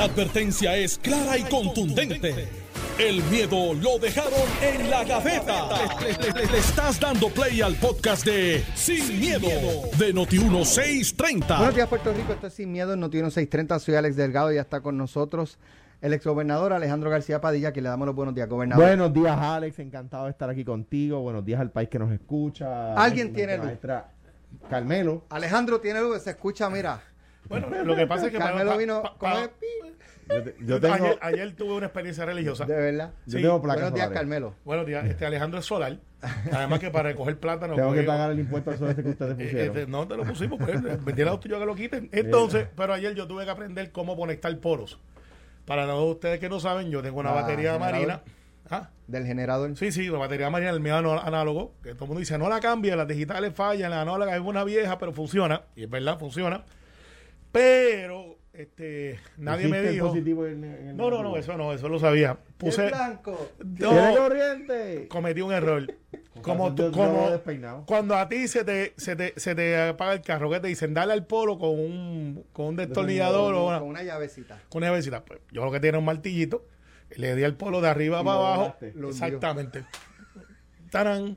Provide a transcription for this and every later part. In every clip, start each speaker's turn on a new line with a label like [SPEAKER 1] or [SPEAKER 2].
[SPEAKER 1] La advertencia es clara y contundente. El miedo lo dejaron en la gaveta. Le, le- le- le estás dando play al podcast de Sin, miedo, de Noti1630.
[SPEAKER 2] Buenos días, Puerto Rico. Esto es Sin Miedo en Noti 630. Soy Alex Delgado y ya está con nosotros el exgobernador Alejandro García Padilla, que le damos los buenos días, gobernador.
[SPEAKER 3] Buenos días, Alex. Encantado de estar aquí contigo. Buenos días al país que nos escucha.
[SPEAKER 2] Alguien tiene luz.
[SPEAKER 3] maestra Carmelo.
[SPEAKER 2] Alejandro tiene luz, se escucha, mira.
[SPEAKER 4] Bueno, lo que pasa es que
[SPEAKER 2] Carmelo
[SPEAKER 4] pa-
[SPEAKER 2] vino
[SPEAKER 4] pa-
[SPEAKER 2] con
[SPEAKER 4] pa-
[SPEAKER 2] el pi.
[SPEAKER 3] Yo, te- yo tengo,
[SPEAKER 4] ayer, ayer tuve una experiencia religiosa.
[SPEAKER 2] De verdad.
[SPEAKER 3] yo
[SPEAKER 4] sí.
[SPEAKER 3] tengo placas
[SPEAKER 2] Buenos días,
[SPEAKER 3] solares.
[SPEAKER 2] Carmelo.
[SPEAKER 4] Buenos días, este Alejandro es solar. Además que para recoger plátano.
[SPEAKER 3] Tengo que pagar el impuesto al sol ese que ustedes
[SPEAKER 4] eh,
[SPEAKER 3] pusieron.
[SPEAKER 4] este, no te lo pusimos, pues, los tuyos que lo quiten. Entonces, pero ayer yo tuve que aprender cómo conectar polos. Para todos ustedes que no saben, yo tengo una
[SPEAKER 2] Ah,
[SPEAKER 4] batería
[SPEAKER 2] generador.
[SPEAKER 4] marina. ¿Ah?
[SPEAKER 2] Del generador.
[SPEAKER 4] Sí, sí, la batería marina, el mío análogo, que todo el mundo dice, no la cambie, las digitales fallan, la análoga es una vieja, pero funciona, y es verdad, funciona. Pero, este, nadie me
[SPEAKER 3] ¿Existe el
[SPEAKER 4] dijo...
[SPEAKER 3] positivo y el ne- el
[SPEAKER 4] No, no, no, eso no, eso lo sabía. Puse,
[SPEAKER 2] blanco.
[SPEAKER 3] ¿Tiene
[SPEAKER 4] no,
[SPEAKER 3] corriente?
[SPEAKER 4] cometí un error. Como, tú- como cuando a ti se te, se te, se te apaga el carro, que te dicen, dale al polo con un, con un destornillador o una,
[SPEAKER 2] Con una llavecita.
[SPEAKER 4] con una llavecita. Pues yo lo que tiene es un martillito, le di al polo de arriba
[SPEAKER 3] Y
[SPEAKER 4] para
[SPEAKER 3] lo
[SPEAKER 4] abajo. Exactamente. Tarán.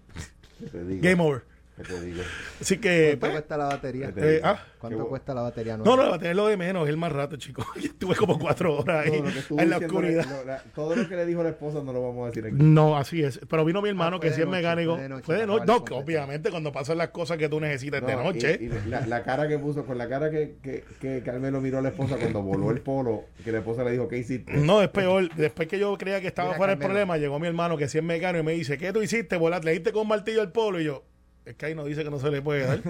[SPEAKER 4] Game over.
[SPEAKER 3] ¿Qué te digo?
[SPEAKER 4] Así que.
[SPEAKER 2] ¿Cuánto
[SPEAKER 4] pues,
[SPEAKER 2] cuesta la batería?
[SPEAKER 3] ¿Qué te
[SPEAKER 4] eh, ah,
[SPEAKER 2] ¿Cuánto cuesta la batería?
[SPEAKER 4] no, no, va a tener lo de menos, es el más rato, chico. Yo estuve como cuatro horas ahí en la oscuridad.
[SPEAKER 3] lo- la- todo lo que le dijo la esposa no lo vamos a decir aquí.
[SPEAKER 4] No, así es. Pero vino mi hermano
[SPEAKER 2] Ah, fue
[SPEAKER 4] que sí es mecánico.
[SPEAKER 2] fue de noche,
[SPEAKER 4] Fue de
[SPEAKER 2] para
[SPEAKER 4] noche.
[SPEAKER 2] darle
[SPEAKER 4] No, que
[SPEAKER 2] completo.
[SPEAKER 4] obviamente cuando pasan las cosas que tú necesitas de
[SPEAKER 3] No,
[SPEAKER 4] noche.
[SPEAKER 3] Y, y la, la cara que puso, con la cara que, que, que Carmelo miró a la esposa cuando voló el polo, que la esposa le dijo, ¿qué hiciste?
[SPEAKER 4] No, es peor. Después que yo creía que estaba
[SPEAKER 2] Mira,
[SPEAKER 4] fuera el problema, llegó mi hermano que sí es mecánico y me dice, ¿qué tú hiciste? Volaste, le diste con un martillo al polo y yo, es que ahí no dice que no se le puede dar.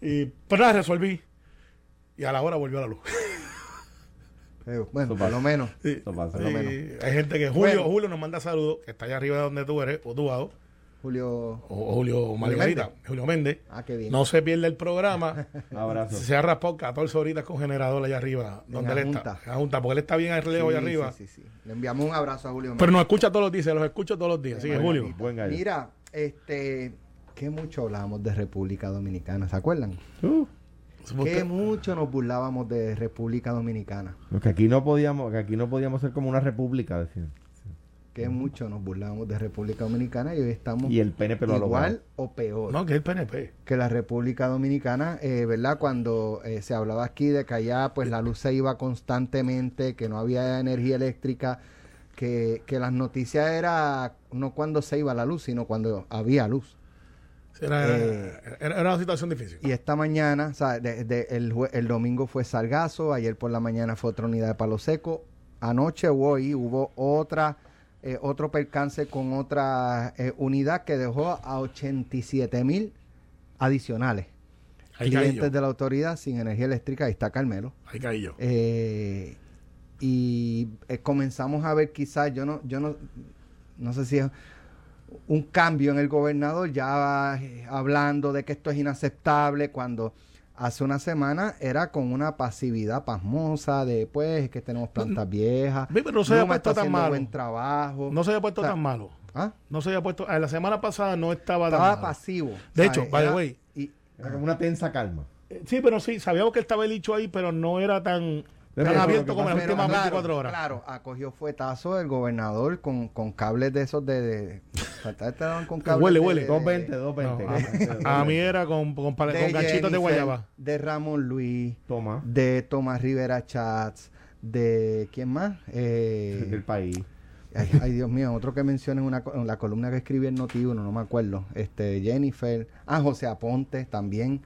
[SPEAKER 4] y pues nada, resolví. Y a la hora volvió la luz.
[SPEAKER 2] Eh, bueno, por lo menos.
[SPEAKER 4] Sí.
[SPEAKER 3] Pasa.
[SPEAKER 2] Lo menos.
[SPEAKER 4] Hay gente que, Julio,
[SPEAKER 2] Bueno.
[SPEAKER 4] Julio nos manda saludos, que está allá arriba de donde tú eres, o tú, Ado,
[SPEAKER 2] Julio.
[SPEAKER 4] o o Julio Margarita, Julio Méndez.
[SPEAKER 2] Ah, qué bien.
[SPEAKER 4] No se pierde el programa.
[SPEAKER 3] Abrazo.
[SPEAKER 4] Se ha raspado 14 horitas con generador allá arriba, donde él está.
[SPEAKER 2] Junta.
[SPEAKER 4] En la Junta, porque él está bien al relevo allá
[SPEAKER 2] Sí,
[SPEAKER 4] arriba.
[SPEAKER 2] Sí, sí, sí. Le enviamos un abrazo a Julio.
[SPEAKER 4] Pero nos escucha todos los días, se los escucho todos los días. Así que, Julio.
[SPEAKER 3] gallo, Buen gallo.
[SPEAKER 2] Mira, este, que mucho hablábamos de República Dominicana, ¿se acuerdan?
[SPEAKER 3] Uh,
[SPEAKER 2] Que mucho nos burlábamos de República Dominicana.
[SPEAKER 3] que aquí no podíamos, que aquí no podíamos ser como una república, decían.
[SPEAKER 2] Que mucho nos burlábamos de República Dominicana y hoy estamos
[SPEAKER 3] Y el PNP lo ha
[SPEAKER 2] igual o peor
[SPEAKER 4] No, que el PNP.
[SPEAKER 2] que la República Dominicana, eh, ¿verdad? Cuando eh, se hablaba aquí de que allá pues la luz se iba constantemente, que no había energía eléctrica, que, que las noticias era no cuando se iba la luz, sino cuando había luz.
[SPEAKER 4] Era,
[SPEAKER 2] Eh,
[SPEAKER 4] era- era una situación difícil.
[SPEAKER 2] Y esta mañana, o sea, de- de- el, domingo fue Sargazo, ayer por la mañana fue otra unidad de Palo Seco, anoche o hoy hubo otra, eh, otro percance con otra eh, unidad que dejó a 87 mil adicionales.
[SPEAKER 4] Ahí
[SPEAKER 2] clientes de la autoridad sin energía eléctrica, ahí está Carmelo.
[SPEAKER 4] Ahí caí yo.
[SPEAKER 2] Eh, y comenzamos a ver quizás, yo no, yo no, no sé si es un cambio en el gobernador, ya eh, hablando de que esto es inaceptable, cuando hace una semana era con una pasividad pasmosa de pues que tenemos plantas viejas,
[SPEAKER 4] pero no se había puesto tan malo.
[SPEAKER 2] buen trabajo,
[SPEAKER 4] No se había puesto
[SPEAKER 2] O sea,
[SPEAKER 4] tan malo.
[SPEAKER 2] ¿ah?
[SPEAKER 4] No se había puesto. eh, La semana pasada no estaba, tan
[SPEAKER 2] estaba
[SPEAKER 4] malo.
[SPEAKER 2] pasivo.
[SPEAKER 4] De
[SPEAKER 2] o
[SPEAKER 4] hecho, by the
[SPEAKER 2] era-
[SPEAKER 4] way.
[SPEAKER 2] y-
[SPEAKER 3] Era como una tensa calma.
[SPEAKER 4] Eh, Sí, pero sí, sabíamos que estaba el dicho ahí, pero no era tan,
[SPEAKER 3] Pero
[SPEAKER 4] tan
[SPEAKER 3] lo
[SPEAKER 4] abierto
[SPEAKER 3] que
[SPEAKER 4] como las últimas
[SPEAKER 2] claro,
[SPEAKER 4] 24 horas.
[SPEAKER 2] Claro, acogió fuetazo el gobernador con, con cables de esos de. de te daban con cables
[SPEAKER 4] Huele, huele.
[SPEAKER 2] de-
[SPEAKER 3] 220,
[SPEAKER 4] No,
[SPEAKER 3] 220.
[SPEAKER 4] a, a mí era con, con,
[SPEAKER 2] de
[SPEAKER 4] con ganchitos de guayaba.
[SPEAKER 2] De Ramón Luis,
[SPEAKER 3] Toma.
[SPEAKER 2] de Tomás Rivera Chats, de. ¿Quién más? Eh,
[SPEAKER 3] Del país.
[SPEAKER 2] ay, ay, Dios mío, otro que mencioné en, una, en la columna que escribí en Noti1, no me acuerdo. Este, Jennifer. Ah, José Aponte también.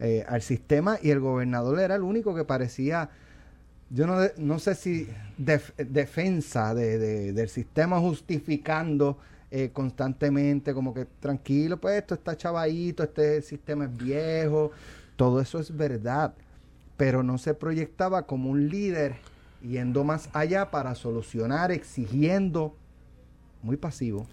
[SPEAKER 2] eh, al sistema y el gobernador era el único que parecía yo no, no sé si def- defensa de, de- del sistema justificando eh, constantemente como que tranquilo, pues esto está chavadito, este sistema es viejo, todo eso es verdad, pero no se proyectaba como un líder yendo más allá para solucionar, exigiendo, muy pasivo.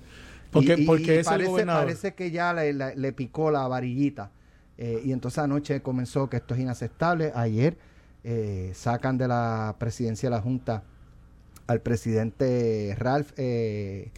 [SPEAKER 4] Porque-
[SPEAKER 2] Y-
[SPEAKER 4] porque
[SPEAKER 2] y parece, parece que ya le, le- le picó la varillita. Eh, y entonces anoche comenzó que esto es inaceptable. Ayer eh, sacan de la presidencia de la Junta al presidente Ralph. eh,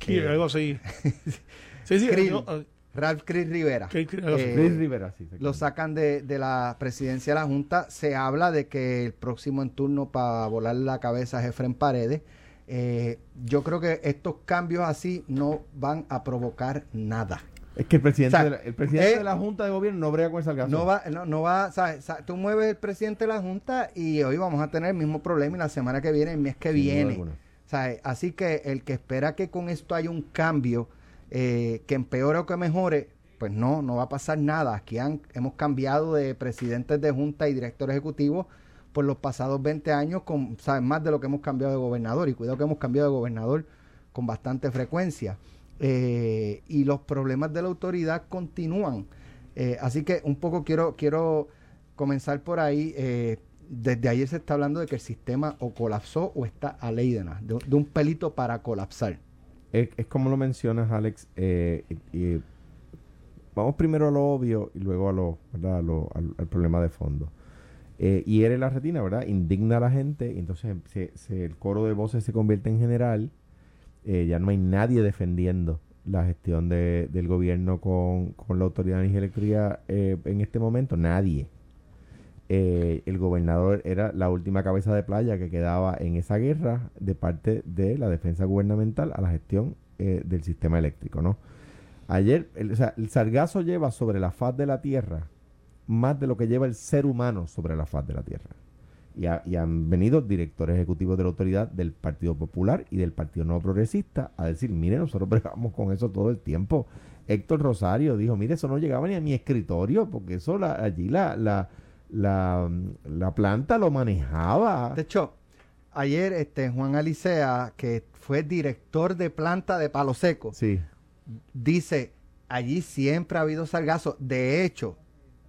[SPEAKER 4] Sí,
[SPEAKER 2] eh,
[SPEAKER 4] algo así. Sí, sí,
[SPEAKER 2] Krill.
[SPEAKER 4] yo, eh,
[SPEAKER 2] Ralph Chris Rivera. Eh,
[SPEAKER 3] Chris Rivera, sí.
[SPEAKER 2] lo sacan de, de la presidencia de la Junta. Se habla de que el próximo en turno para volar la cabeza es Efren Paredes. Eh, yo creo que estos cambios así no van a provocar nada.
[SPEAKER 3] Es que el presidente,
[SPEAKER 2] O sea,
[SPEAKER 3] de, la, el presidente
[SPEAKER 2] eh,
[SPEAKER 3] de la Junta de Gobierno no brega con salgazo.
[SPEAKER 2] No va, no, no va, ¿sabes? Sa- Tú mueves el presidente de la Junta y hoy vamos a tener el mismo problema y la semana que viene, el mes que viene. ¿sabes? Así que el que espera que con esto haya un cambio eh, que empeore o que mejore, pues no, no va a pasar nada. Aquí han, hemos cambiado de presidentes de Junta y director ejecutivo por los pasados 20 años, con, ¿sabes? Más de lo que hemos cambiado de gobernador. Y cuidado que hemos cambiado de gobernador con bastante frecuencia. Eh, y los problemas de la autoridad continúan. Eh, así que un poco quiero, quiero comenzar por ahí. Eh, desde ayer se está hablando de que el sistema o colapsó o está a ley de nada, de, un pelito para colapsar.
[SPEAKER 3] Es, como lo mencionas, Alex. eh, y- y vamos primero a lo obvio y luego a lo, al, problema de fondo. Eh, hiere la retina, ¿verdad? Indigna a la gente y entonces se- se- el coro de voces se convierte en general. Eh, ya no hay nadie defendiendo la gestión de- del gobierno con, con la Autoridad de Energía Eléctrica eh, en este momento. Nadie. Eh, el gobernador era la última cabeza de playa que quedaba en esa guerra de parte de la defensa gubernamental a la gestión del sistema eléctrico, ¿no? Ayer, el sargazo lleva sobre la faz de la tierra más de lo que lleva el ser humano sobre la faz de la tierra. Y, ha- y han venido directores ejecutivos de la autoridad del Partido Popular y del Partido Nuevo Progresista a decir, mire, nosotros bregamos con eso todo el tiempo. Héctor Rosario dijo, mire, eso no llegaba ni a mi escritorio, porque eso la- allí la, la, la, la planta lo manejaba.
[SPEAKER 2] De hecho, ayer este Juan Alicea, que fue director de planta de Palo Seco,
[SPEAKER 3] Sí.
[SPEAKER 2] dice, allí siempre ha habido sargazo. De hecho,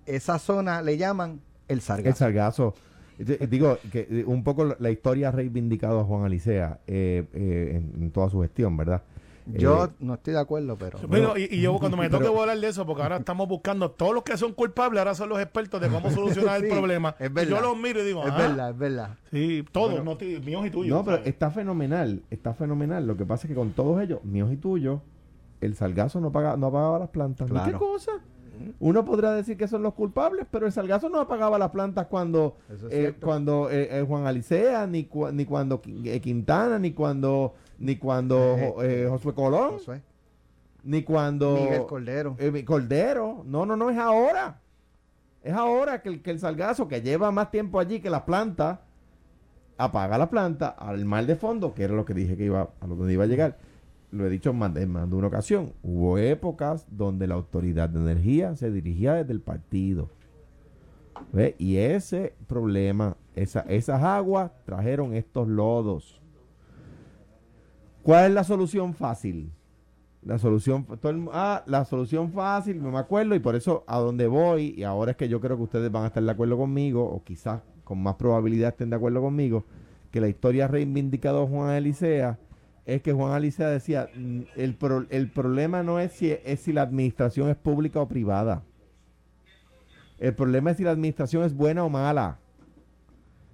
[SPEAKER 2] esa zona le llaman el
[SPEAKER 3] El
[SPEAKER 2] sargazo.
[SPEAKER 3] Sargazo. Eh, Digo, que eh, un poco la historia ha reivindicado a Juan Alicea eh, eh, en, en toda su gestión, ¿verdad?
[SPEAKER 2] Yo
[SPEAKER 3] Eh,
[SPEAKER 2] no estoy de acuerdo, pero...
[SPEAKER 4] Bueno, y, y yo cuando me
[SPEAKER 3] pero-
[SPEAKER 4] toque hablar de eso, porque ahora estamos buscando todos los que son culpables, ahora son los expertos de cómo solucionar
[SPEAKER 2] Sí,
[SPEAKER 4] el problema.
[SPEAKER 2] es
[SPEAKER 4] Y
[SPEAKER 2] verdad.
[SPEAKER 4] yo los miro y digo,
[SPEAKER 2] es
[SPEAKER 4] ah,
[SPEAKER 2] verdad, es verdad.
[SPEAKER 4] Sí, todos,
[SPEAKER 3] Bueno.
[SPEAKER 4] no ti- míos y tuyos.
[SPEAKER 3] No, pero
[SPEAKER 4] ¿sabes?
[SPEAKER 3] está fenomenal, está fenomenal. Lo que pasa es que con todos ellos, míos y tuyos, el salgazo no, paga, no apagaba las plantas. ¿Ni
[SPEAKER 2] Claro.
[SPEAKER 3] ¿Qué cosa? Uno podrá decir que son los culpables, pero el salgazo no apagaba las plantas cuando, eh, cuando eh, eh, Juan Alicea, ni, ni cuando eh, Quintana, ni cuando ni cuando
[SPEAKER 2] Eh,
[SPEAKER 3] Jo- Josué Colón,
[SPEAKER 2] Josué.
[SPEAKER 3] ni cuando
[SPEAKER 2] Miguel Cordero.
[SPEAKER 3] Cordero. No, no, no, es ahora. Es ahora que el, que el salgazo, que lleva más tiempo allí que las plantas, apaga la planta al mal de fondo, que era lo que dije que iba a donde iba a llegar. Lo he dicho en más de, de una ocasión. Hubo épocas donde la autoridad de energía se dirigía desde el partido. ¿Ve? Y ese problema, esa, esas aguas trajeron estos lodos. ¿Cuál es la solución fácil? La solución, ah, la solución fácil, no me acuerdo, y por eso a donde voy, y ahora es que yo creo que ustedes van a estar de acuerdo conmigo, o quizás con más probabilidad estén de acuerdo conmigo, que la historia ha reivindicado a Juan Elisea, es que Juan Elisea decía, "Mm, el, pro- el problema no es si, es si la administración es pública o privada. El problema es si la administración es buena o mala.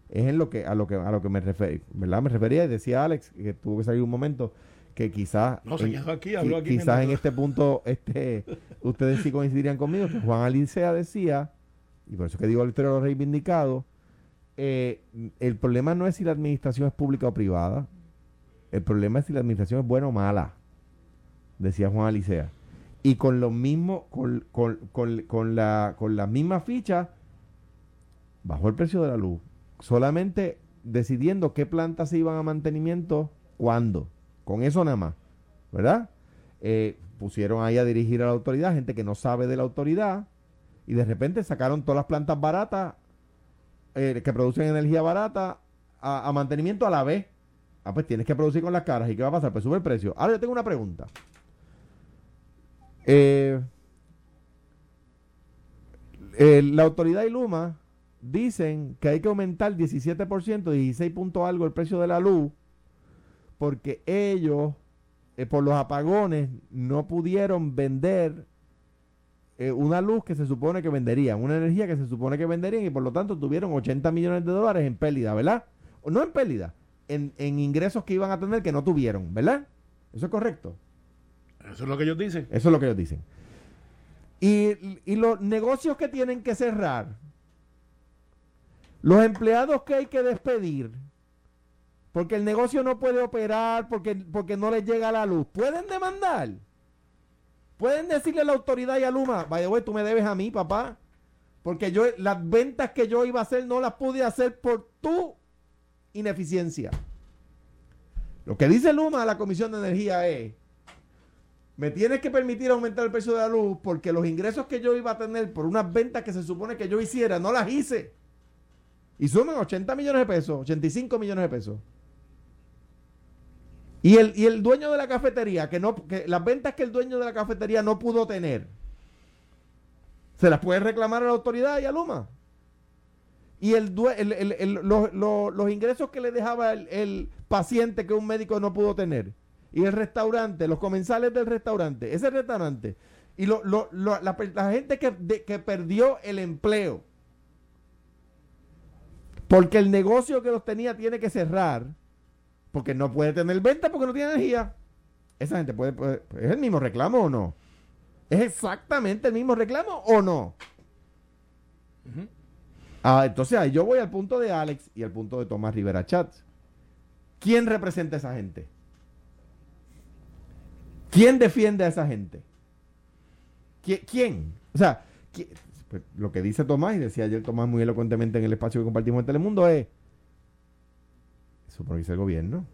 [SPEAKER 3] Es en lo que, a lo que, a lo que me refería, ¿verdad? Me refería y decía Alex, que tuvo que salir un momento, que quizás
[SPEAKER 4] No, se quedó aquí, habló aquí
[SPEAKER 3] quizás en este punto este ustedes sí coincidirían conmigo que Juan Alicea decía y por eso que digo el los reivindicados eh, el problema no es si la administración es pública o privada el problema es si la administración es buena o mala decía Juan Alicea y con lo mismo con, con, con, con la con la misma ficha bajó el precio de la luz solamente decidiendo qué plantas se iban a mantenimiento cuándo con eso nada más ¿verdad? Eh, pusieron ahí a dirigir a la autoridad, gente que no sabe de la autoridad, y de repente sacaron todas las plantas baratas, eh, que producen energía barata, a mantenimiento a la vez. Ah, pues tienes que producir con las caras. ¿Y qué va a pasar? Pues sube el precio. Ahora yo tengo una pregunta. Eh, eh, la autoridad y Luma dicen que hay que aumentar 17%, 16 punto algo el precio de la luz, porque ellos eh, por los apagones no pudieron vender una luz que se supone que venderían, una energía que se supone que venderían y por lo tanto tuvieron 80 millones de dólares en pérdida, ¿verdad? No en pérdida, en, en ingresos que iban a tener que no tuvieron, ¿verdad? Eso es correcto.
[SPEAKER 4] Eso es lo que ellos dicen.
[SPEAKER 3] Eso es lo que ellos dicen. Y, y los negocios que tienen que cerrar, los empleados que hay que despedir, porque el negocio no puede operar, porque, porque no les llega la luz, pueden demandar. Pueden decirle a la autoridad y a Luma, vaya, güey, tú me debes a mí, papá. Porque yo las ventas que yo iba a hacer no las pude hacer por tu ineficiencia. Lo que dice Luma a la Comisión de Energía es, me tienes que permitir aumentar el precio de la luz porque los ingresos que yo iba a tener por unas ventas que se supone que yo hiciera, no las hice. Y suman 80 millones de pesos, 85 millones de pesos. Y el, y el dueño de la cafetería, que no, que las ventas que el dueño de la cafetería no pudo tener, se las puede reclamar a la autoridad y a Luma. Y el, los, ingresos que le dejaba el, paciente que un médico no pudo tener. Y el restaurante, los comensales del restaurante, ese restaurante. Y la, gente que, que perdió el empleo. Porque el negocio que los tenía tiene que cerrar porque no puede tener venta porque no tiene energía. Esa gente puede, ¿Es el mismo reclamo o no? ¿Es exactamente el mismo reclamo o no? Ah, entonces ahí yo voy al punto de Alex y al punto de Tomás Rivera Chats. ¿Quién representa a esa gente? ¿Quién defiende a esa gente? ¿Quién? O sea, pues, lo que dice Tomás, y decía ayer Tomás muy elocuentemente en el espacio que compartimos en Telemundo, es eso el gobierno.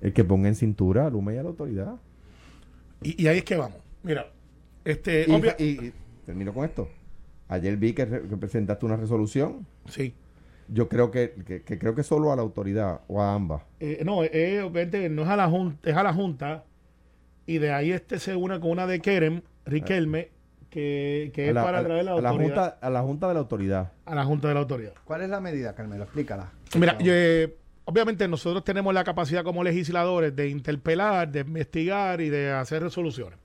[SPEAKER 3] El que ponga en cintura a Luma y a la autoridad.
[SPEAKER 4] Y, ahí es que vamos. Mira, este.
[SPEAKER 3] Y, termino con esto. Ayer vi que, presentaste una resolución.
[SPEAKER 4] Sí.
[SPEAKER 3] Yo creo que, creo que solo a la autoridad o a ambas.
[SPEAKER 4] Eh, no, obviamente no es a la junta, es a la junta y de ahí este se une con una de Kerem, Riquelme, que, es para traer la
[SPEAKER 3] autoridad. A la, junta, a la Junta de la Autoridad.
[SPEAKER 4] A la Junta de la Autoridad.
[SPEAKER 2] ¿Cuál es la medida, Carmelo? Explícala.
[SPEAKER 4] Mira, eh, obviamente nosotros tenemos la capacidad como legisladores de interpelar, de investigar y de hacer resoluciones.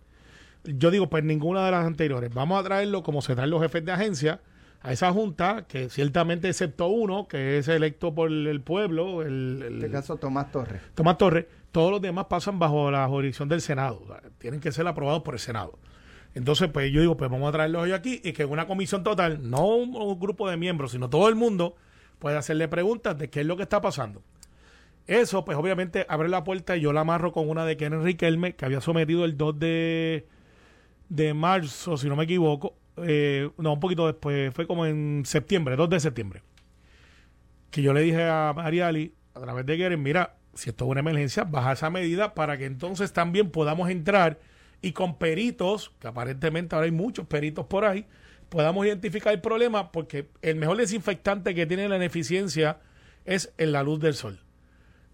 [SPEAKER 4] Yo digo, pues ninguna de las anteriores. Vamos a traerlo como se traen los jefes de agencia a esa junta, que ciertamente excepto uno, que es electo por el pueblo. El,
[SPEAKER 2] en este caso, Tomás Torres.
[SPEAKER 4] Tomás Torres. Todos los demás pasan bajo la jurisdicción del Senado. tienen que ser aprobados por el Senado. Entonces, pues yo digo, pues vamos a traerlos hoy aquí y que una comisión total, no un, grupo de miembros, sino todo el mundo, pueda hacerle preguntas de qué es lo que está pasando. Eso, pues obviamente abre la puerta y yo la amarro con una de Kenneth Riquelme, que había sometido el 2 de, de marzo, si no me equivoco. Eh, no, un poquito después, fue como en septiembre, 2 de septiembre. Que yo le dije a Mariali, a través de Kenneth, mira, si esto es una emergencia, baja esa medida para que entonces también podamos entrar y con peritos, que aparentemente ahora hay muchos peritos por ahí, podamos identificar el problema porque el mejor desinfectante que tiene la ineficiencia es en la luz del sol.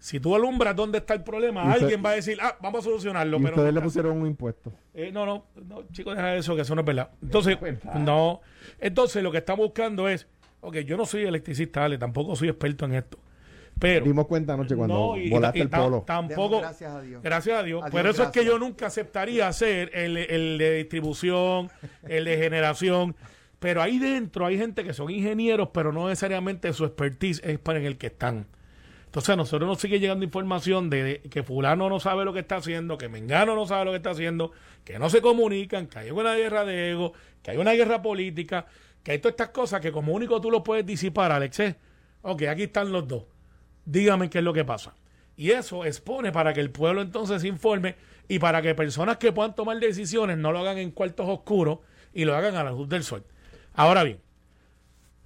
[SPEAKER 4] Si tú alumbras dónde está el problema, alguien va a decir, ah, vamos a solucionarlo. pero
[SPEAKER 3] ustedes le pusieron un impuesto.
[SPEAKER 4] Eh, no, no, no, chicos, deja eso, que eso no es verdad. Entonces, no. Entonces, lo que estamos buscando es, ok, yo no soy electricista, Ale, tampoco soy experto en esto. Pero,
[SPEAKER 3] Dimos cuenta anoche cuando volaste el polo.
[SPEAKER 4] Tampoco. Gracias a Dios. Gracias a Dios. Pero eso es que yo nunca aceptaría hacer el, el de distribución, el de generación. Pero ahí dentro hay gente que son ingenieros, pero no necesariamente su expertise es para en el que están. Entonces a nosotros nos sigue llegando información de que fulano no sabe lo que está haciendo, que Mengano no sabe lo que está haciendo, que no se comunican, que hay una guerra de ego, que hay una guerra política, que hay todas estas cosas que como único tú lo puedes disipar, Alex. ¿eh? Ok, aquí están los dos dígame qué es lo que pasa. Y eso expone para que el pueblo entonces se informe y para que personas que puedan tomar decisiones no lo hagan en cuartos oscuros y lo hagan a la luz del sol. Ahora bien,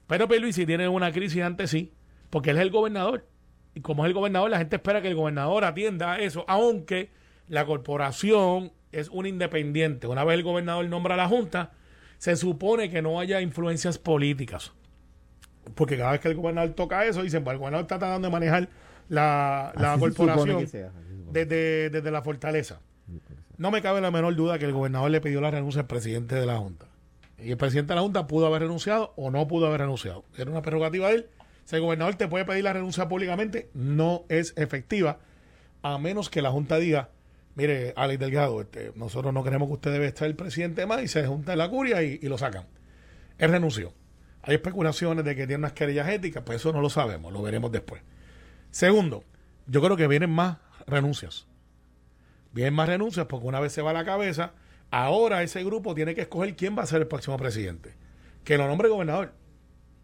[SPEAKER 4] pero si tiene una crisis antes sí, porque él es el gobernador. Y como es el gobernador, la gente espera que el gobernador atienda eso, aunque la corporación es un independiente. Una vez el gobernador nombra a la Junta, se supone que no haya influencias políticas. Porque cada vez que el gobernador toca eso, dicen, pues el gobernador está tratando de manejar la, corporación desde, desde la fortaleza. No me cabe la menor duda que el gobernador le pidió la renuncia al presidente de la Junta. Y el presidente de la Junta pudo haber renunciado o no pudo haber renunciado. Era una prerrogativa de él. Si el gobernador te puede pedir la renuncia públicamente, no es efectiva, a menos que la Junta diga, mire, Alex Delgado, este, nosotros no queremos que usted debe estar el presidente más y se junta en la curia y, lo sacan. Él renunció. Hay especulaciones de que tiene unas querellas éticas, pues eso no lo sabemos, lo veremos después. Segundo, yo creo que vienen más renuncias. Vienen más renuncias porque una vez se va a la cabeza, Ahora ese grupo tiene que escoger quién va a ser el próximo presidente. Que lo nombre gobernador.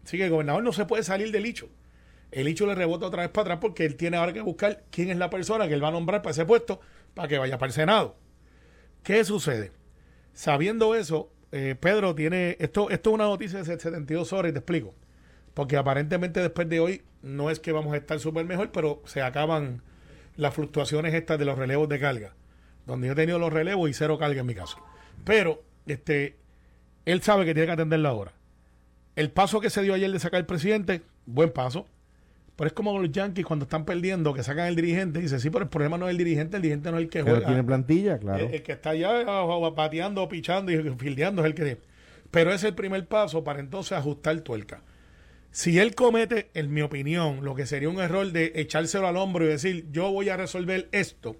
[SPEAKER 4] Así que el gobernador no se puede salir del hecho. El hecho le rebota otra vez para atrás porque él tiene ahora que buscar quién es la persona que él va a nombrar para ese puesto para que vaya para el Senado. ¿Qué sucede? Sabiendo eso, eh, Pedro tiene. Esto, esto es una noticia de 72 horas y te explico. Porque aparentemente después de hoy no es que vamos a estar súper mejor, pero se acaban las fluctuaciones estas de los relevos de carga. Donde yo he tenido los relevos y cero carga en mi caso. Pero este, él sabe que tiene que atenderla ahora. El paso que se dio ayer de sacar el presidente, buen paso. Pero es como los Yankees cuando están perdiendo, que sacan el dirigente y dice, sí, pero el problema no es el dirigente, el dirigente no es el que
[SPEAKER 3] juega. tiene plantilla, claro.
[SPEAKER 4] El, que está allá pateando, pichando y fildeando es el que... Pero es el primer paso para entonces ajustar tuerca. Si él comete, en mi opinión, lo que sería un error de echárselo al hombro y decir, yo voy a resolver esto,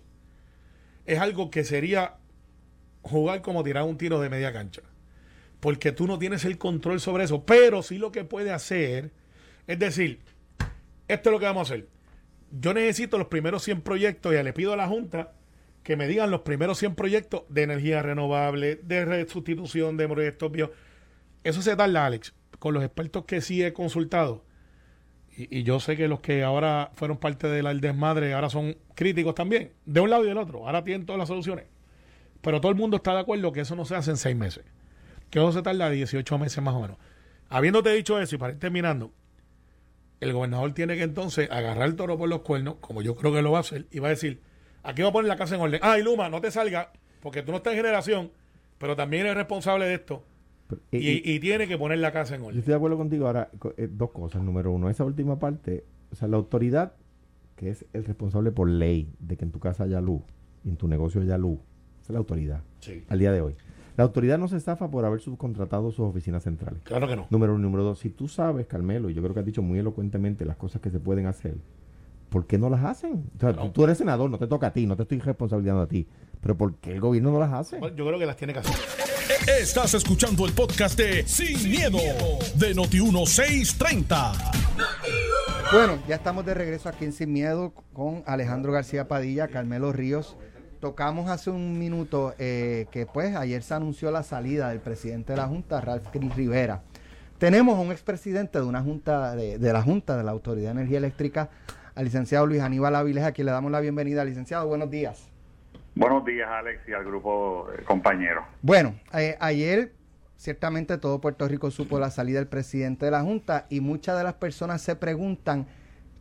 [SPEAKER 4] es algo que sería jugar como tirar un tiro de media cancha. Porque tú no tienes el control sobre eso. Pero sí lo que puede hacer es decir, esto es lo que vamos a hacer. Yo necesito los primeros 100 proyectos y le pido a la Junta que me digan los primeros 100 proyectos de energía renovable, de sustitución de proyectos bio. Eso se tarda, Alex con los expertos que sí he consultado, y, yo sé que los que ahora fueron parte del desmadre ahora son críticos también, de un lado y del otro, ahora tienen todas las soluciones. Pero todo el mundo está de acuerdo que eso no se hace en seis meses, que eso se tarda 18 meses más o menos. Habiéndote dicho eso y para ir terminando, el gobernador tiene que entonces agarrar el toro por los cuernos, como yo creo que lo va a hacer, y va a decir, aquí va a poner la casa en orden. Ay, Luma, no te salga, porque tú no estás en generación, pero también eres responsable de esto y, tiene que poner la casa en orden.
[SPEAKER 3] Yo estoy de acuerdo contigo. Ahora, eh, dos cosas. Número uno, esa última parte, o sea, la autoridad que es el responsable por ley de que en tu casa haya luz y en tu negocio haya luz, esa es la autoridad al día de hoy. La autoridad no se estafa por haber subcontratado sus oficinas centrales.
[SPEAKER 4] Claro que no.
[SPEAKER 3] Número uno. Número dos, si tú sabes, Carmelo, y yo creo que has dicho muy elocuentemente las cosas que se pueden hacer, ¿por qué no las hacen? O sea, tú, eres senador, no te toca a ti, no te estoy responsabilizando a ti. Pero ¿por qué el gobierno no las hace?
[SPEAKER 4] yo creo que las tiene que hacer.
[SPEAKER 1] Estás escuchando el podcast de Sin, miedo, de Noti1630.
[SPEAKER 2] Bueno, ya estamos de regreso aquí en Sin Miedo con Alejandro García Padilla, Carmelo Ríos. Tocamos hace un minuto eh, que pues ayer se anunció la salida del presidente de la Junta, Ralph Cris Rivera. Tenemos a un expresidente de una junta de, la Junta de la Autoridad de Energía Eléctrica, al licenciado Luis Aníbal Avilés, a quien le damos la bienvenida. Licenciado, buenos días.
[SPEAKER 5] Buenos días, Alex, y al grupo eh, compañero.
[SPEAKER 2] Bueno, eh, ayer ciertamente todo Puerto Rico supo la salida del presidente de la Junta y muchas de las personas se preguntan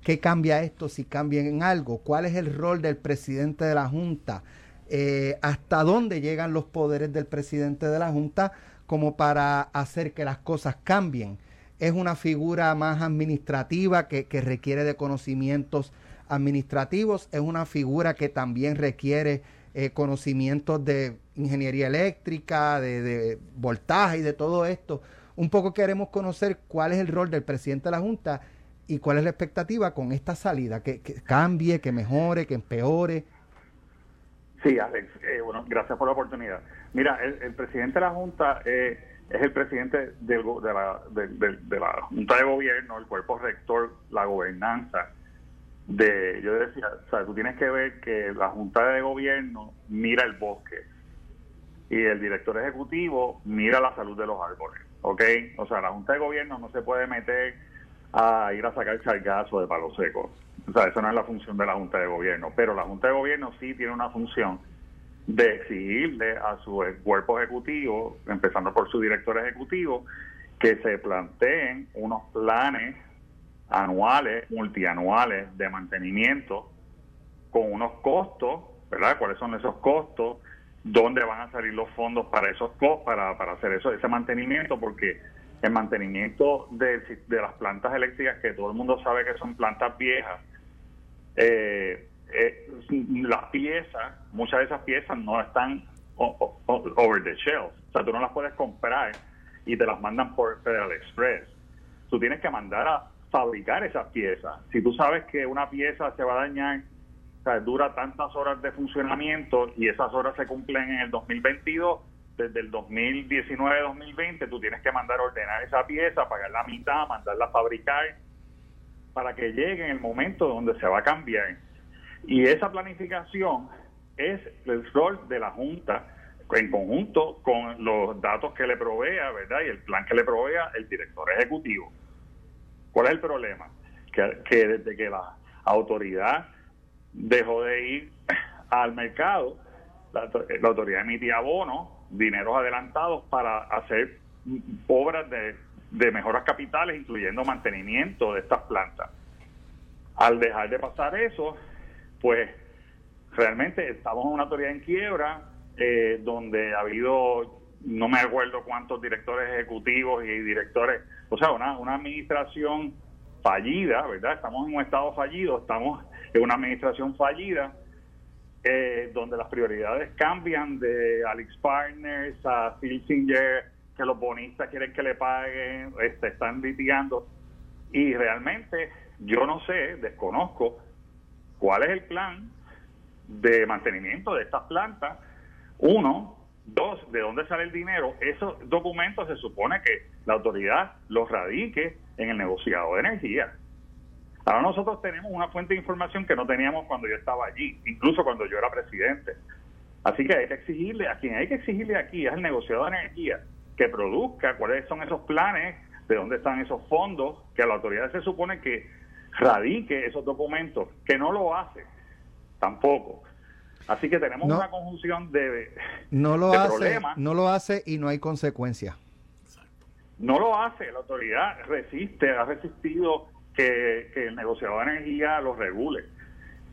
[SPEAKER 2] qué cambia esto, si cambia en algo, cuál es el rol del presidente de la Junta, eh, hasta dónde llegan los poderes del presidente de la Junta como para hacer que las cosas cambien. Es una figura más administrativa que, requiere de conocimientos administrativos, es una figura que también requiere eh, conocimientos de ingeniería eléctrica, de, voltaje y de todo esto. Un poco queremos conocer cuál es el rol del presidente de la Junta y cuál es la expectativa con esta salida, que, cambie, que mejore, que empeore.
[SPEAKER 5] Sí, Alex, eh, bueno, gracias por la oportunidad. Mira, el, presidente de la Junta eh, es el presidente de, la, de, la Junta de Gobierno, el cuerpo rector, la gobernanza de, yo decía, o sea, tú tienes que ver que la Junta de Gobierno mira el bosque y el director ejecutivo mira la salud de los árboles, ¿ok? O sea, la Junta de Gobierno no se puede meter a ir a sacar chargazo de palo seco. O sea, eso no es la función de la Junta de Gobierno, pero la Junta de Gobierno sí tiene una función de exigirle a su cuerpo ejecutivo, empezando por su director ejecutivo, que se planteen unos planes anuales, multianuales de mantenimiento con unos costos, ¿verdad? ¿Cuáles son esos costos? ¿Dónde van a salir los fondos para esos para, para hacer eso, ese mantenimiento? Porque el mantenimiento de, las plantas eléctricas, que todo el mundo sabe que son plantas viejas, eh, eh, las piezas, muchas de esas piezas no están over the shelf. O sea, tú no las puedes comprar y te las mandan por Federal Express. Tú tienes que mandar a fabricar esas piezas. Si tú sabes que una pieza se va a dañar, o dura tantas horas de funcionamiento y esas horas se cumplen en el 2022, desde el 2019-2020 tú tienes que mandar a ordenar esa pieza, pagar la mitad, mandarla a fabricar para que llegue en el momento donde se va a cambiar. Y esa planificación es el rol de la Junta en conjunto con los datos que le provea, ¿verdad? Y el plan que le provea el director ejecutivo. ¿Cuál es el problema? Que, desde que la autoridad dejó de ir al mercado, la, autoridad emitía bonos, dineros adelantados para hacer obras de, de mejoras capitales, incluyendo mantenimiento de estas plantas. Al dejar de pasar eso, pues realmente estamos en una autoridad en quiebra, eh, donde ha habido, no me acuerdo cuántos directores ejecutivos y directores, o sea, una, una administración fallida, ¿verdad? Estamos en un estado fallido, estamos en una administración fallida, eh, donde las prioridades cambian de Alex Partners a Singer, que los bonistas quieren que le paguen, este, están litigando. Y realmente yo no sé, desconozco cuál es el plan de mantenimiento de estas plantas uno, dos, ¿de dónde sale el dinero? Esos documentos se supone que la autoridad los radique en el negociado de energía. Ahora nosotros tenemos una fuente de información que no teníamos cuando yo estaba allí, incluso cuando yo era presidente. Así que hay que exigirle, a quien hay que exigirle aquí es el negociado de energía, que produzca cuáles son esos planes, de dónde están esos fondos, que a la autoridad se supone que radique esos documentos, que no lo hace tampoco. Así que tenemos una conjunción de,
[SPEAKER 2] no lo hace, problemas. No lo hace y no hay consecuencias.
[SPEAKER 5] No lo hace, la autoridad resiste, ha resistido que, el negociador de energía lo regule.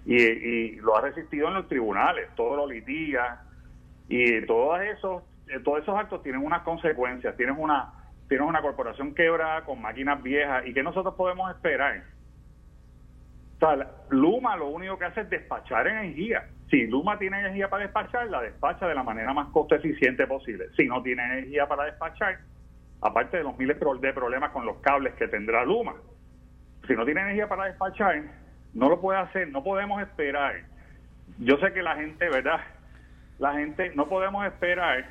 [SPEAKER 5] Y, lo ha resistido en los tribunales, todo lo litiga. Y todos esos, eh, todos esos actos tienen unas consecuencias, tienen una, tienen una corporación quebrada con máquinas viejas. ¿Y qué nosotros podemos esperar? Luma lo único que hace es despachar energía. Si Luma tiene energía para despachar, la despacha de la manera más costo eficiente posible. Si no tiene energía para despachar, aparte de los miles de problemas con los cables que tendrá Luma, si no tiene energía para despachar, no lo puede hacer, no podemos esperar. Yo sé que la gente, ¿verdad? La gente, no podemos esperar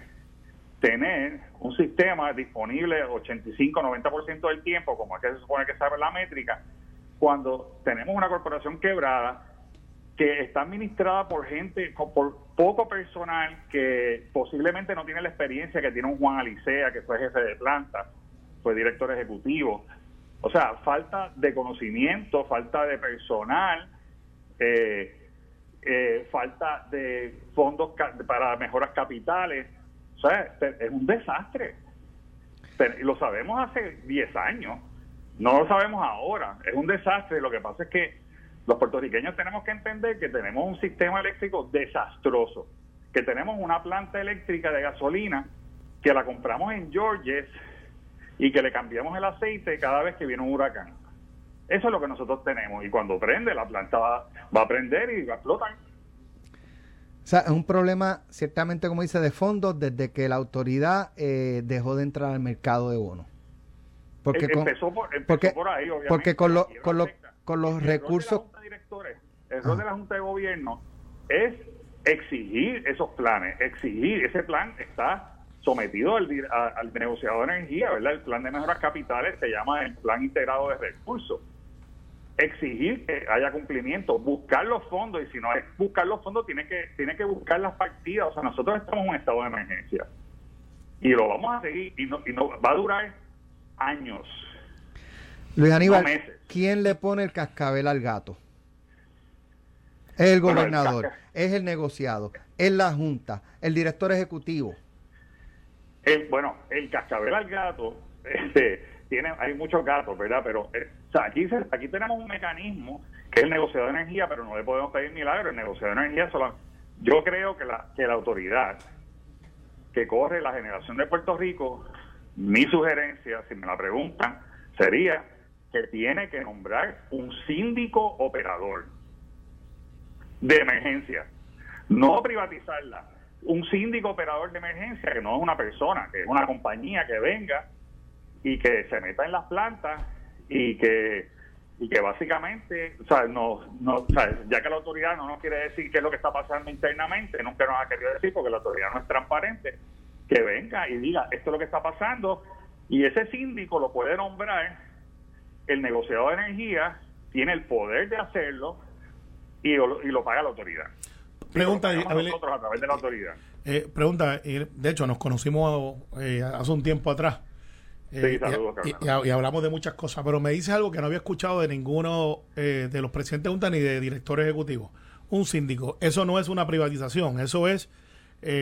[SPEAKER 5] tener un sistema disponible 85-90% del tiempo, como es que se supone que sabe la métrica, cuando tenemos una corporación quebrada que está administrada por gente, por poco personal que posiblemente no tiene la experiencia que tiene un Juan Alicea, que fue jefe de planta, fue director ejecutivo. O sea, falta de conocimiento, falta de personal, eh, eh, falta de fondos para mejoras capitales. O sea, es un desastre. Lo sabemos hace 10 años no lo sabemos ahora, es un desastre. Lo que pasa es que los puertorriqueños tenemos que entender que tenemos un sistema eléctrico desastroso, que tenemos una planta eléctrica de gasolina que la compramos en Georges y que le cambiamos el aceite cada vez que viene un huracán. Eso es lo que nosotros tenemos y cuando prende la planta va, a prender y va a explotar.
[SPEAKER 2] O sea, es un problema ciertamente, como dice, de fondo desde que la autoridad eh, dejó de entrar al mercado de bonos. Porque con,
[SPEAKER 5] empezó, por, ahí, obviamente.
[SPEAKER 2] Porque con, con, con los recursos...
[SPEAKER 5] el rol de la Junta de Gobierno es exigir esos planes, exigir, ese plan está sometido al, al negociador de energía, ¿verdad? El plan de mejoras capitales se llama el plan integrado de recursos. Exigir que haya cumplimiento, buscar los fondos, y si no es buscar los fondos, tiene que, tiene que buscar las partidas. O sea, nosotros estamos en un estado de emergencia. Y lo vamos a seguir, y no, y no va a durar años.
[SPEAKER 2] Luis Aníbal, ¿quién le pone el cascabel al gato? Es el gobernador, es el negociado, es la junta, el director ejecutivo.
[SPEAKER 5] Bueno, el cascabel al gato, este, tiene, hay muchos gatos, ¿verdad? Pero eh, aquí, aquí tenemos un mecanismo que es el negociado de energía, pero no le podemos pedir milagro. El negociado de energía solo. Yo creo que la, que la autoridad que corre la generación de Puerto Rico mi sugerencia, si me la preguntan, sería que tiene que nombrar un síndico operador de emergencia, no privatizarla. Un síndico operador de emergencia que no es una persona, que es una compañía que venga y que se meta en las plantas y que y que básicamente, o sea, no, no, ya que la autoridad no nos quiere decir qué es lo que está pasando internamente, nunca nos ha querido decir porque la autoridad no es transparente, que venga y diga esto es lo que está pasando y ese síndico lo puede nombrar el negociador de energía tiene el poder de hacerlo y, y lo paga la autoridad.
[SPEAKER 4] Pregunta,
[SPEAKER 5] nosotros a través de la autoridad.
[SPEAKER 4] Eh, pregunta, de hecho nos conocimos eh, hace un tiempo atrás.
[SPEAKER 5] Eh,
[SPEAKER 4] y, y, hablamos de muchas cosas, pero me dices algo que no había escuchado de ninguno de los presidentes de Junta ni de directores ejecutivos. Un síndico, eso no es una privatización, eso es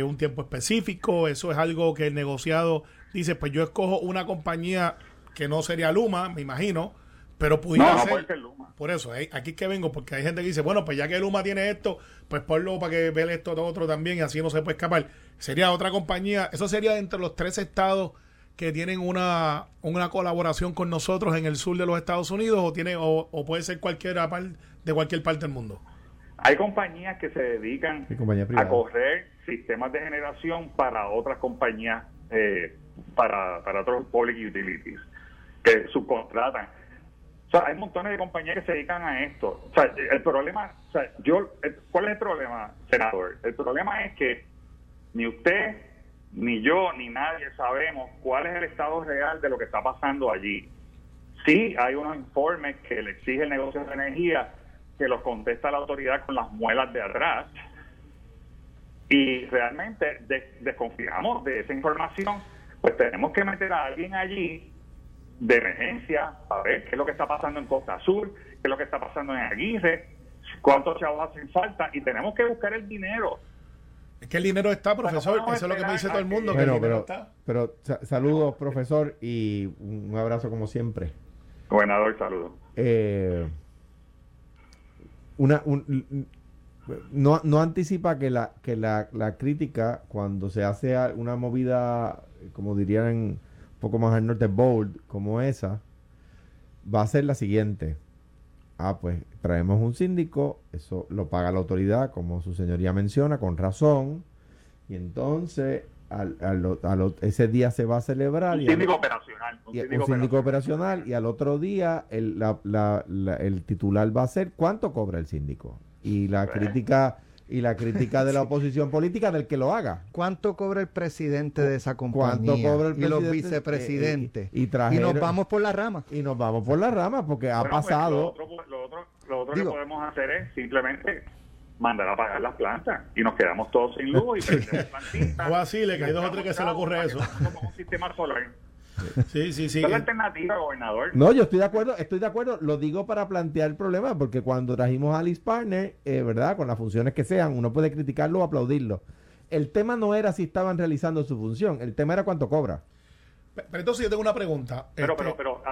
[SPEAKER 4] un tiempo específico, eso es algo que el negociado dice, pues yo escojo una compañía que no sería Luma, me imagino, pero pudiera ser. Luma. Por eso, aquí que vengo, porque hay gente que dice, bueno, pues ya que Luma tiene esto, pues ponlo para que vea esto todo otro también y así no se puede escapar. Sería otra compañía, eso sería entre los tres estados que tienen una, una colaboración con nosotros en el sur de los Estados Unidos o tiene o, puede ser cualquiera de cualquier parte del mundo.
[SPEAKER 5] Hay compañías que se dedican a correr sistemas de generación para otras compañías, eh, para, para otros public utilities, que subcontratan o sea, hay montones de compañías que se dedican a esto. O sea, el problema, o sea, yo, ¿cuál es el problema, senador? El problema es que ni usted, ni yo, ni nadie sabemos cuál es el estado real de lo que está pasando allí. Sí, hay unos informes que le exige el negocio de energía que los contesta la autoridad con las muelas de atrás. Y realmente desconfiamos de esa información, pues tenemos que meter a alguien allí de emergencia, a ver qué es lo que está pasando en Costa Sur, qué es lo que está pasando en Aguirre, cuántos chavos hacen falta y tenemos que buscar el dinero.
[SPEAKER 4] Es que el dinero está, profesor, eso es lo que me dice todo el mundo.
[SPEAKER 3] pero, pero saludos, profesor, y un abrazo como siempre.
[SPEAKER 5] Gobernador, saludos.
[SPEAKER 3] Eh, una, no, no anticipa que la que la, la crítica cuando se hace una movida como dirían poco más al norte, bold, como esa, va a ser la siguiente. Ah, pues traemos un síndico, eso lo paga la autoridad, como su señoría menciona, con razón, y entonces al, ese día se va a celebrar.
[SPEAKER 5] Un síndico operacional.
[SPEAKER 3] Un, síndico, operacional. y al otro día el, el titular va a ser cuánto cobra el síndico. Y la pues. crítica y la crítica de la oposición política del que lo haga.
[SPEAKER 2] ¿Cuánto cobra el presidente de esa compañía?
[SPEAKER 3] ¿Cuánto cobra el
[SPEAKER 2] presidente? Y los vicepresidentes. y, nos vamos por la rama.
[SPEAKER 3] Y nos vamos por la rama porque ha pues, pasado.
[SPEAKER 5] lo otro, lo otro, que podemos hacer es simplemente mandar a pagar las plantas y nos quedamos todos sin luz y perdemos
[SPEAKER 4] plantitas. O así, le hay dos o tres que se le ocurre eso.
[SPEAKER 5] Como un sistema solar.
[SPEAKER 4] Sí, sí, sí.
[SPEAKER 5] Es alternativa, gobernador.
[SPEAKER 3] No, yo estoy de acuerdo, estoy de acuerdo. Lo digo para plantear el problema, porque cuando trajimos a Alice Partner, eh, ¿verdad? Con las funciones que sean, uno puede criticarlo o aplaudirlo. El tema no era si estaban realizando su función, el tema era cuánto cobra.
[SPEAKER 4] Pero entonces yo tengo una pregunta.
[SPEAKER 5] Pero, pero, este, pero,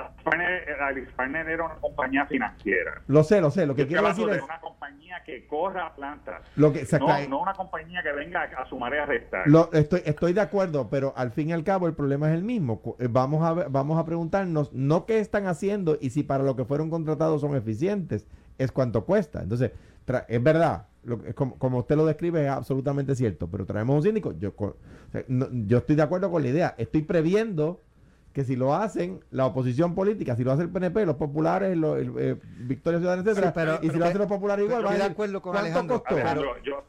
[SPEAKER 5] Alice Partner era una compañía financiera.
[SPEAKER 3] Lo sé, lo sé. Lo que quiero decir es.
[SPEAKER 5] una compañía que corra plantas.
[SPEAKER 3] Lo que,
[SPEAKER 5] no, no una compañía que venga a, sumar y a restar.
[SPEAKER 3] Lo, estoy, estoy de acuerdo, pero al fin y al cabo el problema es el mismo. Eh, vamos a, vamos a preguntarnos no qué están haciendo y si para lo que fueron contratados son eficientes, es cuánto cuesta. Entonces, es verdad, lo, como, como, usted lo describe es absolutamente cierto, pero traemos un síndico, yo, yo estoy de acuerdo con la idea, estoy previendo que si lo hacen la oposición política, si lo hace el PNP, los populares, los, eh, Victoria Ciudadana, etcétera, y si lo hacen los populares igual,
[SPEAKER 2] va de acuerdo con Alejandro.
[SPEAKER 5] yo,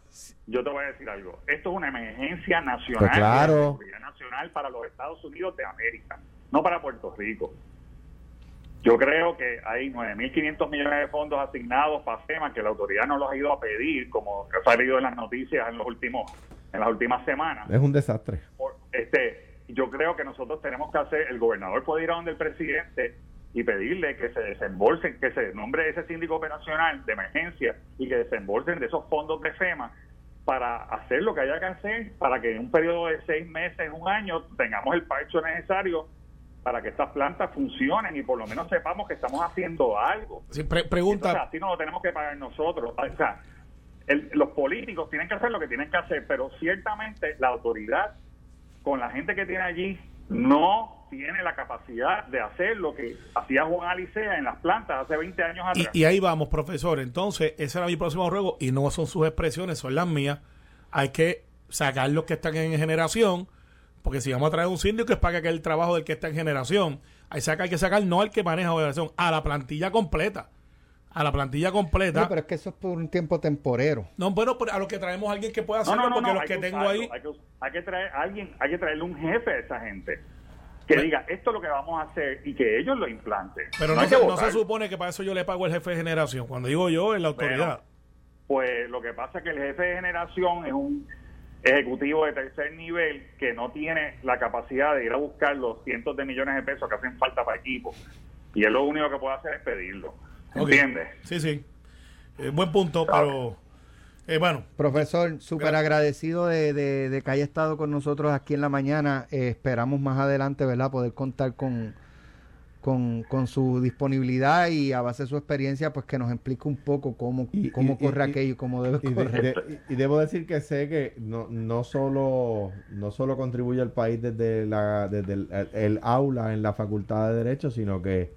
[SPEAKER 5] yo te voy a decir algo. Esto es una emergencia nacional, pues
[SPEAKER 3] claro.
[SPEAKER 5] nacional para los Estados Unidos de América, no para Puerto Rico. Yo creo que hay 9.500 millones de fondos asignados para FEMA que la autoridad no los ha ido a pedir, como ha salido en las noticias en los últimos en las últimas semanas.
[SPEAKER 3] Es un desastre.
[SPEAKER 5] este, yo creo que nosotros tenemos que hacer, el gobernador puede ir a donde el presidente y pedirle que se desembolsen, que se nombre ese síndico operacional de emergencia y que desembolsen de esos fondos de FEMA para hacer lo que haya que hacer, para que en un periodo de seis meses, un año, tengamos el parcho necesario para que estas plantas funcionen y por lo menos sepamos que estamos haciendo algo.
[SPEAKER 4] pregunta.
[SPEAKER 5] así no lo tenemos que pagar nosotros. O sea, los políticos tienen que hacer lo que tienen que hacer, pero ciertamente la autoridad, con la gente que tiene allí, no tiene la capacidad de hacer lo que hacía Juan Alicea en las plantas hace 20 años atrás.
[SPEAKER 4] Y, ahí vamos, profesor. Entonces, ese era mi próximo ruego y no son sus expresiones, son las mías. Hay que sacar los que están en generación porque si vamos a traer un síndico es para que el trabajo del que está en generación. Ahí saca, hay que sacar no al que maneja generación, a la plantilla completa. A la plantilla completa.
[SPEAKER 2] pero es que eso es por un tiempo temporero.
[SPEAKER 4] No, bueno, a lo que traemos a alguien que pueda hacerlo, porque los que, tengo ahí.
[SPEAKER 5] Hay que, traer a alguien, hay que traerle un jefe a esa gente que pues diga esto es lo que vamos a hacer y que ellos lo implanten.
[SPEAKER 4] Pero no, se, no se, supone que para eso yo le pago el jefe de generación. Cuando digo yo, es la autoridad.
[SPEAKER 5] pues lo que pasa es que el jefe de generación es un ejecutivo de tercer nivel que no tiene la capacidad de ir a buscar los cientos de millones de pesos que hacen falta para equipo. Y él lo único que puede hacer es pedirlo. ¿Entiendes?
[SPEAKER 4] Sí, sí. Eh, buen punto, pero eh, bueno.
[SPEAKER 2] Profesor, súper agradecido de, de, que haya estado con nosotros aquí en la mañana. Eh, esperamos más adelante, ¿verdad?, poder contar con con, con, su disponibilidad y a base de su experiencia, pues que nos explique un poco cómo, cómo corre aquello y cómo debe correr.
[SPEAKER 3] y debo decir que sé que no, no, solo, no solo contribuye al país desde, la, desde el, aula en la Facultad de Derecho, sino que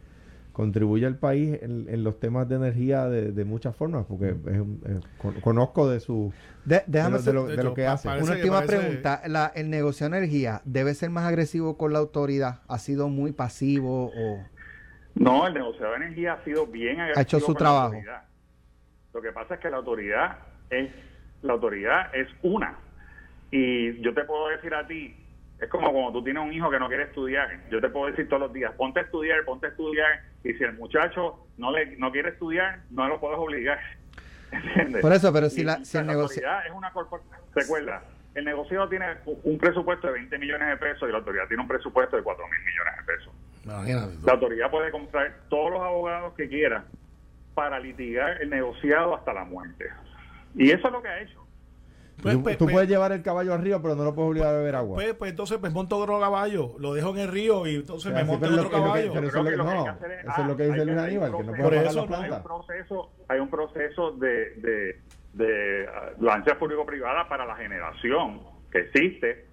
[SPEAKER 3] contribuye al país en, los temas de energía de, muchas formas, porque conozco de su
[SPEAKER 2] déjame de, lo, que hace. Una última pregunta, la, el negocio de energía debe ser más agresivo con la autoridad, ha sido muy pasivo o
[SPEAKER 5] no, el negocio de energía ha sido bien agresivo.
[SPEAKER 2] Ha hecho su trabajo.
[SPEAKER 5] Lo que pasa es que la autoridad es la autoridad es una y yo te puedo decir a ti es como cuando tú tienes un hijo que no quiere estudiar. Yo te puedo decir todos los días, ponte a estudiar, ponte a estudiar. Y si el muchacho no le no quiere estudiar, no lo puedes obligar.
[SPEAKER 2] ¿Entiendes? Por eso, pero si, la, si el negocio...
[SPEAKER 5] es una corporación... Recuerda, el negocio tiene un presupuesto de 20 millones de pesos y la autoridad tiene un presupuesto de 4 mil millones de pesos. La autoridad puede comprar todos los abogados que quiera para litigar el negociado hasta la muerte. Y eso es lo que ha hecho.
[SPEAKER 3] Pues, tú, pues, pues, puedes llevar el caballo al río, pero no lo puedes obligar a beber agua.
[SPEAKER 4] Pues, pues entonces pues monto otro caballo, lo dejo en el río y entonces me monto otro caballo.
[SPEAKER 3] eso, es lo que, dice Luis Aníbal, que no puede
[SPEAKER 5] planta. Hay un proceso, hay un proceso de, de, de uh, lancha público-privada para la generación que existe.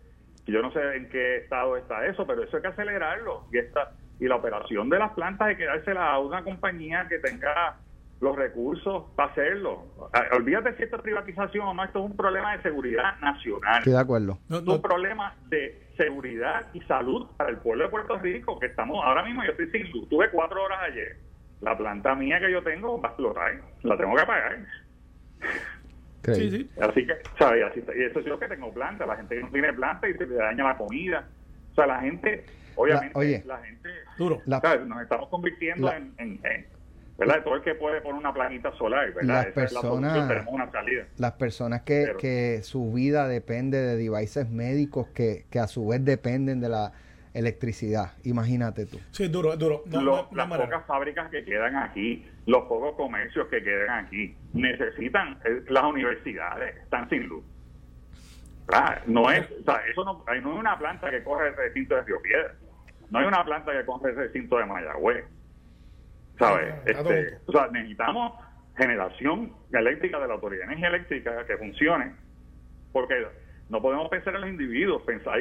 [SPEAKER 5] Yo no sé en qué estado está eso, pero eso hay que acelerarlo. Y, esta, y la operación de las plantas hay que dársela a una compañía que tenga los recursos para hacerlo. Ah, olvídate si esto es privatización o no, esto es un problema de seguridad nacional.
[SPEAKER 2] Estoy de acuerdo.
[SPEAKER 5] Es un problema de seguridad y salud para el pueblo de Puerto Rico, que estamos, ahora mismo yo estoy sin luz, tuve cuatro horas ayer. La planta mía que yo tengo va a explotar, la tengo que pagar. Sí, sí. Así que, ¿sabes? Así, y eso es lo que tengo planta, la gente que no tiene planta y se le daña la comida. O sea, la gente, obviamente, oye, la gente, Duro. nos estamos convirtiendo en, en ¿verdad? Todo el que puede poner una planita solar, ¿verdad?
[SPEAKER 2] Las personas, Las personas que, que su vida depende de devices médicos que, que a su vez dependen de la electricidad. Imagínate tú.
[SPEAKER 4] Sí, duro, duro.
[SPEAKER 5] las pocas fábricas que quedan aquí, los pocos comercios que quedan aquí, necesitan, eh, las universidades están sin luz. No es, o sea, eso no, no hay una planta que corre el recinto de Río Piedra, no hay una planta que corre el recinto de Mayagüez ¿Sabes? Este, o sea, necesitamos generación eléctrica de la Autoridad de Energía Eléctrica que funcione, porque no podemos pensar en los individuos, pensar,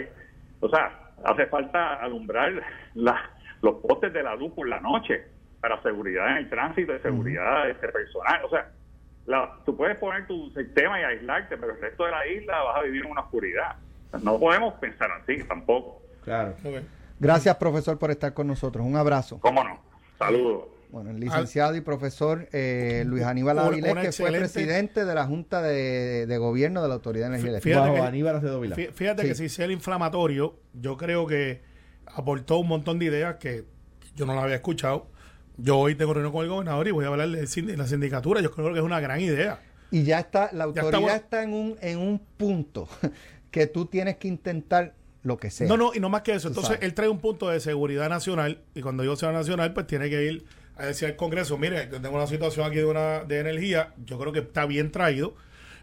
[SPEAKER 5] o sea, hace falta alumbrar la, los postes de la luz por la noche para seguridad en el tránsito, de seguridad este, personal, o sea, la, tú puedes poner tu sistema y aislarte, pero el resto de la isla vas a vivir en una oscuridad. No podemos pensar así tampoco.
[SPEAKER 2] Claro. Gracias, profesor, por estar con nosotros. Un abrazo.
[SPEAKER 5] ¿Cómo no? Saludos.
[SPEAKER 2] Bueno, el licenciado y profesor eh, Luis Aníbal Avilés, que fue presidente de la Junta de, Gobierno de la Autoridad de Energía
[SPEAKER 4] Eléctrica. Fíjate, fíjate que si sea el inflamatorio, yo creo que aportó un montón de ideas que yo no las había escuchado. Yo hoy tengo reunión con el gobernador y voy a hablar de la sindicatura. Yo creo que es una gran idea.
[SPEAKER 2] Y ya está, la autoridad está, en, un, en un punto que tú tienes que intentar lo que sea.
[SPEAKER 4] No, no, y no más que eso. Entonces, él trae un punto de seguridad nacional y cuando digo seguridad nacional, pues tiene que ir a decir al Congreso, mire, yo tengo una situación aquí de, una, de energía, yo creo que está bien traído.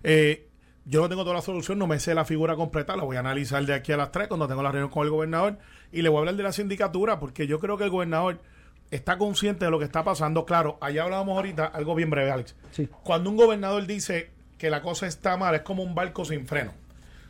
[SPEAKER 4] Eh, yo no tengo toda la solución, no me sé la figura completa, la voy a analizar de aquí a las 3 cuando tengo la reunión con el gobernador y le voy a hablar de la sindicatura porque yo creo que el gobernador está consciente de lo que está pasando. Claro, allá hablábamos ahorita algo bien breve, Alex. Cuando un gobernador dice que la cosa está mal, es como un barco sin freno.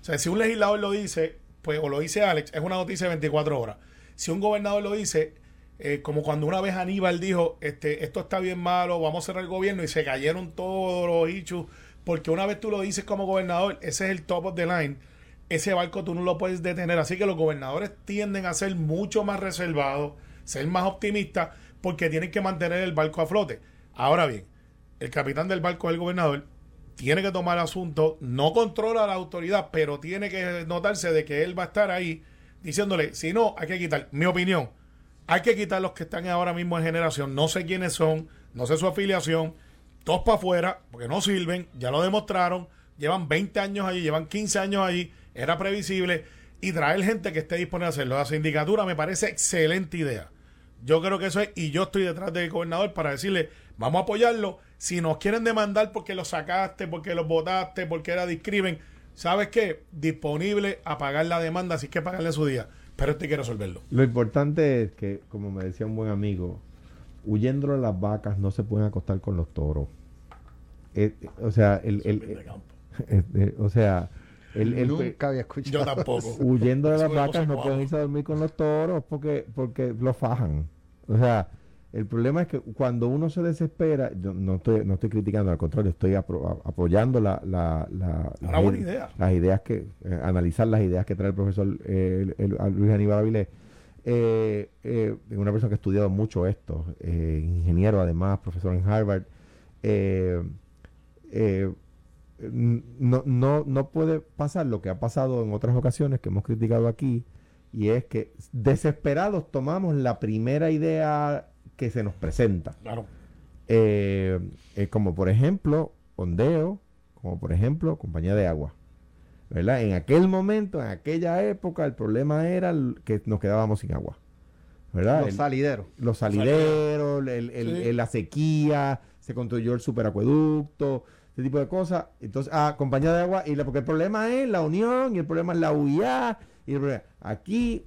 [SPEAKER 4] O sea, si un legislador lo dice, pues, o lo dice Alex, es una noticia de 24 horas. Si un gobernador lo dice, eh, como cuando una vez Aníbal dijo, este, esto está bien malo, vamos a cerrar el gobierno y se cayeron todos los issues, porque una vez tú lo dices como gobernador, ese es el top of the line, ese barco tú no lo puedes detener, así que los gobernadores tienden a ser mucho más reservados, ser más optimistas, porque tienen que mantener el barco a flote. Ahora bien, el capitán del barco, el gobernador, tiene que tomar asunto, no controla la autoridad, pero tiene que notarse de que él va a estar ahí diciéndole, si no, hay que quitar, mi opinión, hay que quitar los que están ahora mismo en generación. No sé quiénes son, no sé su afiliación. Todos para afuera, porque no sirven, ya lo demostraron. llevan 20 años allí, llevan 15 años allí, era previsible y traer gente que esté disponible a hacerlo. La sindicatura me parece excelente idea. Yo creo que eso es, y yo estoy detrás del gobernador para decirle, vamos a apoyarlo. Si nos quieren demandar porque lo sacaste, porque lo votaste, porque era discrimen, ¿sabes qué? Disponible a pagar la demanda, así que pagarle su día. Pero este quiere resolverlo.
[SPEAKER 3] Lo importante es que, como me decía un buen amigo, huyendo de las vacas no se pueden acostar con los toros. Eh, eh, o sea, el, eh, o sea, el,
[SPEAKER 2] Nunca había escuchado.
[SPEAKER 4] Yo tampoco.
[SPEAKER 3] Huyendo de las vacas no pueden irse a dormir con los toros porque, porque los fajan. O sea, el problema es que cuando uno se desespera, yo no estoy, no estoy criticando, al contrario, estoy apoyando la, la, las ideas que, analizar las ideas que trae el profesor Luis Aníbal Avilés. Eh, eh, una persona que ha estudiado mucho esto, eh, ingeniero además, profesor en Harvard, eh, no, no, no puede pasar lo que ha pasado en otras ocasiones que hemos criticado aquí, y es que desesperados tomamos la primera idea que se nos presenta.
[SPEAKER 4] Claro.
[SPEAKER 3] como por ejemplo, ondeo, como por ejemplo, compañía de agua. ¿verdad? En aquel momento, en aquella época, el problema era que nos quedábamos sin agua. ¿verdad?
[SPEAKER 2] Los salideros.
[SPEAKER 3] Los salideros, el, la sequía, se construyó el superacueducto, ese tipo de cosas. Entonces, ah, compañía de agua, y porque el problema es la unión, y el problema es la UIA, y aquí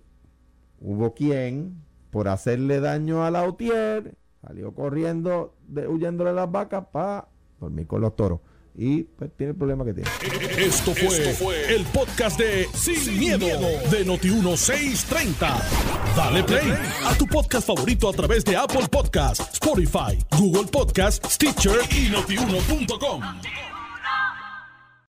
[SPEAKER 3] hubo quien, por hacerle daño a la UTIER, salió corriendo, de, huyéndole las vacas para dormir con los toros y pues tiene el problema que tiene.
[SPEAKER 1] Esto fue, el podcast de Sin, miedo, de Noti1630. Dale play a tu podcast favorito a través de Apple Podcasts, Spotify, Google Podcasts, Stitcher y notiuno.com.